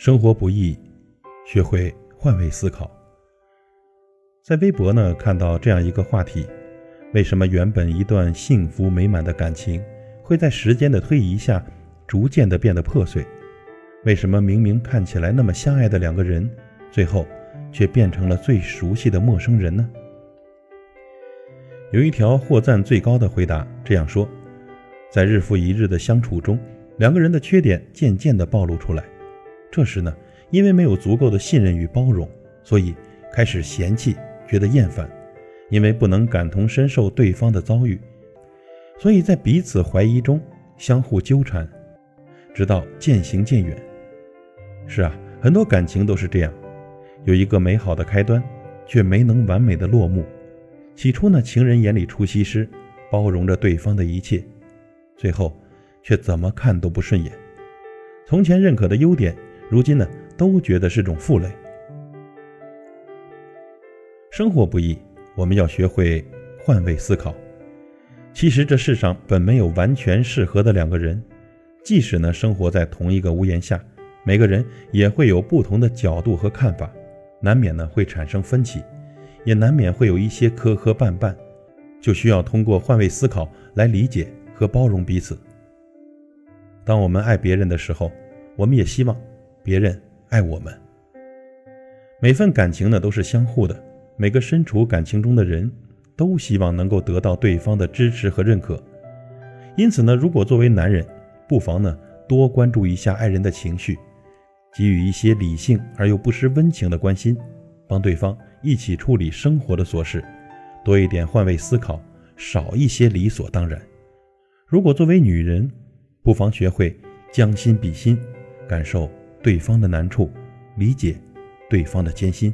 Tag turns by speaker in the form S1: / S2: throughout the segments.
S1: 生活不易，学会换位思考。在微博呢看到这样一个话题：为什么原本一段幸福美满的感情，会在时间的推移下，逐渐的变得破碎？为什么明明看起来那么相爱的两个人，最后却变成了最熟悉的陌生人呢？有一条获赞最高的回答这样说：在日复一日的相处中，两个人的缺点渐渐的暴露出来。这时呢，因为没有足够的信任与包容，所以开始嫌弃，觉得厌烦；因为不能感同身受对方的遭遇，所以在彼此怀疑中相互纠缠，直到渐行渐远。是啊，很多感情都是这样，有一个美好的开端，却没能完美的落幕。起初呢，情人眼里出西施，包容着对方的一切，最后却怎么看都不顺眼。从前认可的优点。如今呢，都觉得是种负累。生活不易，我们要学会换位思考。其实这世上本没有完全适合的两个人，即使呢生活在同一个屋檐下，每个人也会有不同的角度和看法，难免呢会产生分歧，也难免会有一些磕磕绊绊，就需要通过换位思考来理解和包容彼此。当我们爱别人的时候，我们也希望。别人爱我们，每份感情呢都是相互的。每个身处感情中的人，都希望能够得到对方的支持和认可。因此呢，如果作为男人，不妨呢多关注一下爱人的情绪，给予一些理性而又不失温情的关心，帮对方一起处理生活的琐事，多一点换位思考，少一些理所当然。如果作为女人，不妨学会将心比心，感受。对方的难处，理解对方的艰辛，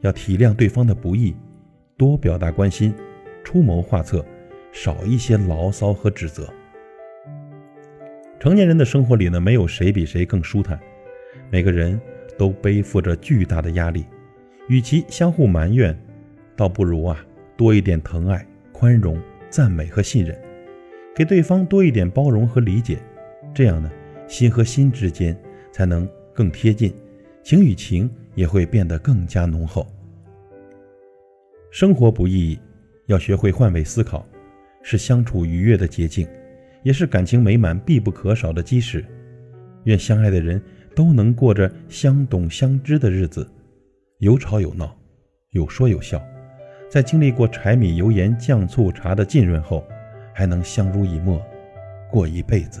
S1: 要体谅对方的不易，多表达关心，出谋划策，少一些牢骚和指责。成年人的生活里呢，没有谁比谁更舒坦，每个人都背负着巨大的压力，与其相互埋怨，倒不如啊多一点疼爱、宽容、赞美和信任，给对方多一点包容和理解，这样呢，心和心之间才能。更贴近，情与情也会变得更加浓厚。生活不易，要学会换位思考，是相处愉悦的捷径，也是感情美满必不可少的基石。愿相爱的人都能过着相懂相知的日子，有吵有闹，有说有笑，在经历过柴米油盐酱醋茶的浸润后，还能相濡以沫，过一辈子。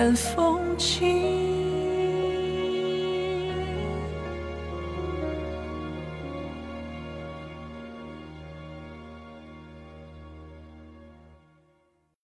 S2: 看风景。